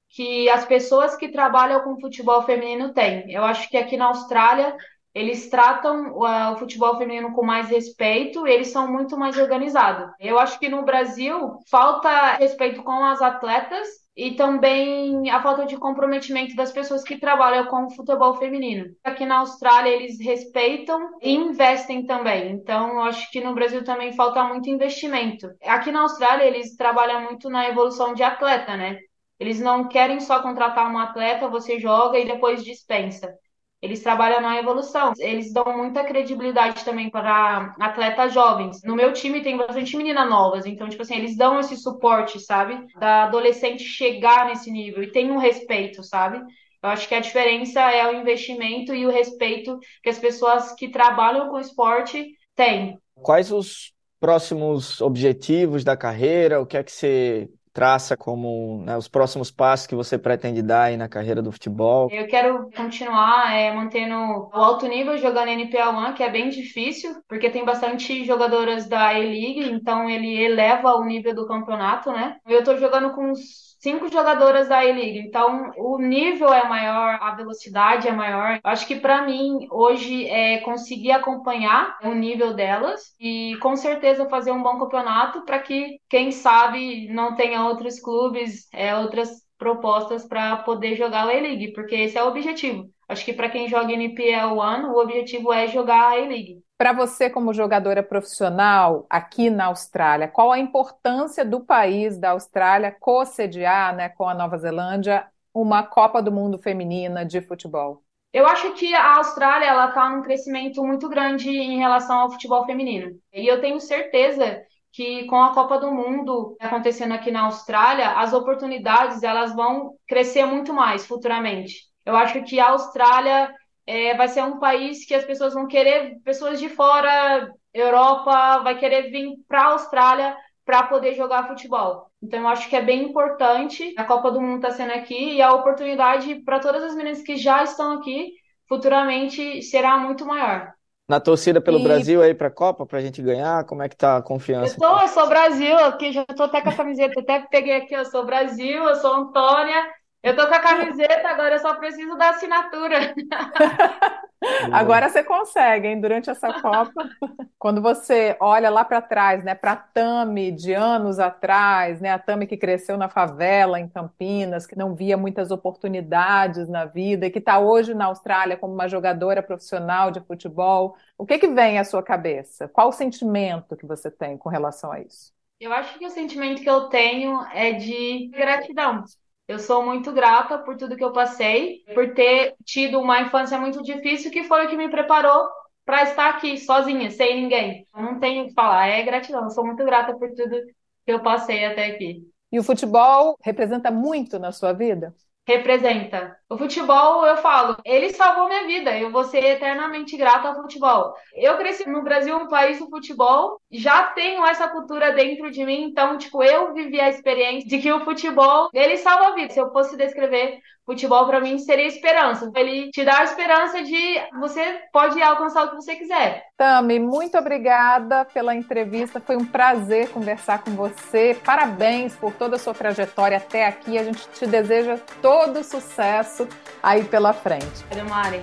que as pessoas que trabalham com futebol feminino têm. Eu acho que aqui na Austrália eles tratam o, futebol feminino com mais respeito, eles são muito mais organizados. Eu acho que no Brasil falta respeito com as atletas e também a falta de comprometimento das pessoas que trabalham com o futebol feminino. Aqui na Austrália eles respeitam e investem também. Então, eu acho que no Brasil também falta muito investimento. Aqui na Austrália eles trabalham muito na evolução de atleta, né? Eles não querem só contratar um atleta, você joga e depois dispensa. Eles trabalham na evolução. Eles dão muita credibilidade também para atletas jovens. No meu time tem bastante menina novas, então, tipo assim, eles dão esse suporte, sabe? Da adolescente chegar nesse nível e tem um respeito, sabe? Eu acho que a diferença é o investimento e o respeito que as pessoas que trabalham com esporte têm. Quais os próximos objetivos da carreira? O que é que você traça como né, os próximos passos que você pretende dar aí na carreira do futebol? Eu quero continuar é, mantendo o alto nível jogando NPL One, que é bem difícil, porque tem bastante jogadoras da E-League, então ele eleva o nível do campeonato, né? Eu tô jogando com cinco jogadoras da E-League. Então, o nível é maior, a velocidade é maior. Acho que para mim, hoje, é conseguir acompanhar o nível delas e com certeza fazer um bom campeonato para que, quem sabe, não tenha outros clubes, é, outras propostas para poder jogar a E-League, porque esse é o objetivo. Acho que para quem joga NPL One, o objetivo é jogar a E-League. Para você, como jogadora profissional aqui na Austrália, qual a importância do país da Austrália co-sediar né, com a Nova Zelândia uma Copa do Mundo feminina de futebol? Eu acho que a Austrália ela está num crescimento muito grande em relação ao futebol feminino. E eu tenho certeza que com a Copa do Mundo acontecendo aqui na Austrália, as oportunidades elas vão crescer muito mais futuramente. Eu acho que a Austrália é, vai ser um país que as pessoas vão querer, pessoas de fora, Europa, vai querer vir para a Austrália para poder jogar futebol. Então, eu acho que é bem importante. A Copa do Mundo está sendo aqui e a oportunidade para todas as meninas que já estão aqui futuramente será muito maior. Na torcida pelo e... Brasil aí para a Copa, para a gente ganhar, como é que tá a confiança? Eu, tô, eu sou Brasil, aqui já estou até com a camiseta, até peguei aqui, eu sou Brasil, eu sou Antônia, eu tô com a camiseta, agora eu só preciso da assinatura. Agora você consegue, hein? Durante essa Copa, quando você olha lá para trás, né, para a Tami de anos atrás, né, a Tami que cresceu na favela em Campinas, que não via muitas oportunidades na vida e que está hoje na Austrália como uma jogadora profissional de futebol, o que que vem à sua cabeça? Qual o sentimento que você tem com relação a isso? Eu acho que o sentimento que eu tenho é de gratidão eu sou muito grata por tudo que eu passei, por ter tido uma infância muito difícil, que foi o que me preparou para estar aqui sozinha, sem ninguém. Não tenho o que falar, é gratidão. Eu sou muito grata por tudo que eu passei até aqui. E o futebol representa muito na sua vida? Representa. O futebol, eu falo, ele salvou minha vida. Eu vou ser eternamente grata ao futebol. Eu cresci no Brasil, um país do futebol, já tenho essa cultura dentro de mim, então, tipo, eu vivi a experiência de que o futebol, ele salva a vida. Se eu fosse descrever futebol para mim seria esperança. Ele te dá a esperança de você pode alcançar o que você quiser. Tami, muito obrigada pela entrevista. Foi um prazer conversar com você. Parabéns por toda a sua trajetória até aqui. A gente te deseja todo sucesso aí pela frente. Mari.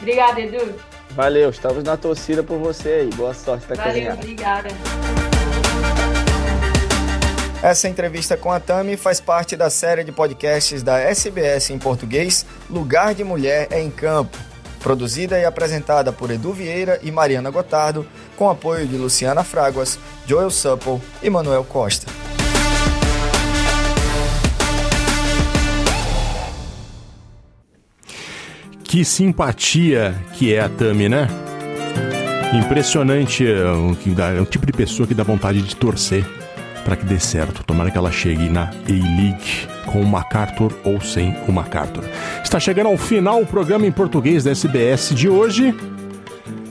Obrigada, Edu. Valeu, estamos na torcida por você aí. Boa sorte da Valeu, obrigada. Essa entrevista com a Tami faz parte da série de podcasts da SBS em português Lugar de Mulher é em Campo, produzida e apresentada por Edu Vieira e Mariana Gotardo, com apoio de Luciana Fraguas, Joel Supple e Manuel Costa. Que simpatia que é a Tami, né? Impressionante é o tipo de pessoa que dá vontade de torcer para que dê certo. Tomara que ela chegue na A-League com o MacArthur ou sem o MacArthur. Está chegando ao final o programa em português da SBS de hoje.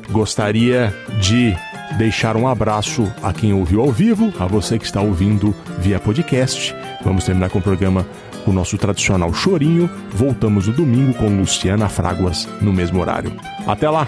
Gostaria de deixar um abraço a quem ouviu ao vivo, a você que está ouvindo via podcast. Vamos terminar com o programa o nosso tradicional chorinho. Voltamos no domingo com Luciana Fraguas no mesmo horário. Até lá!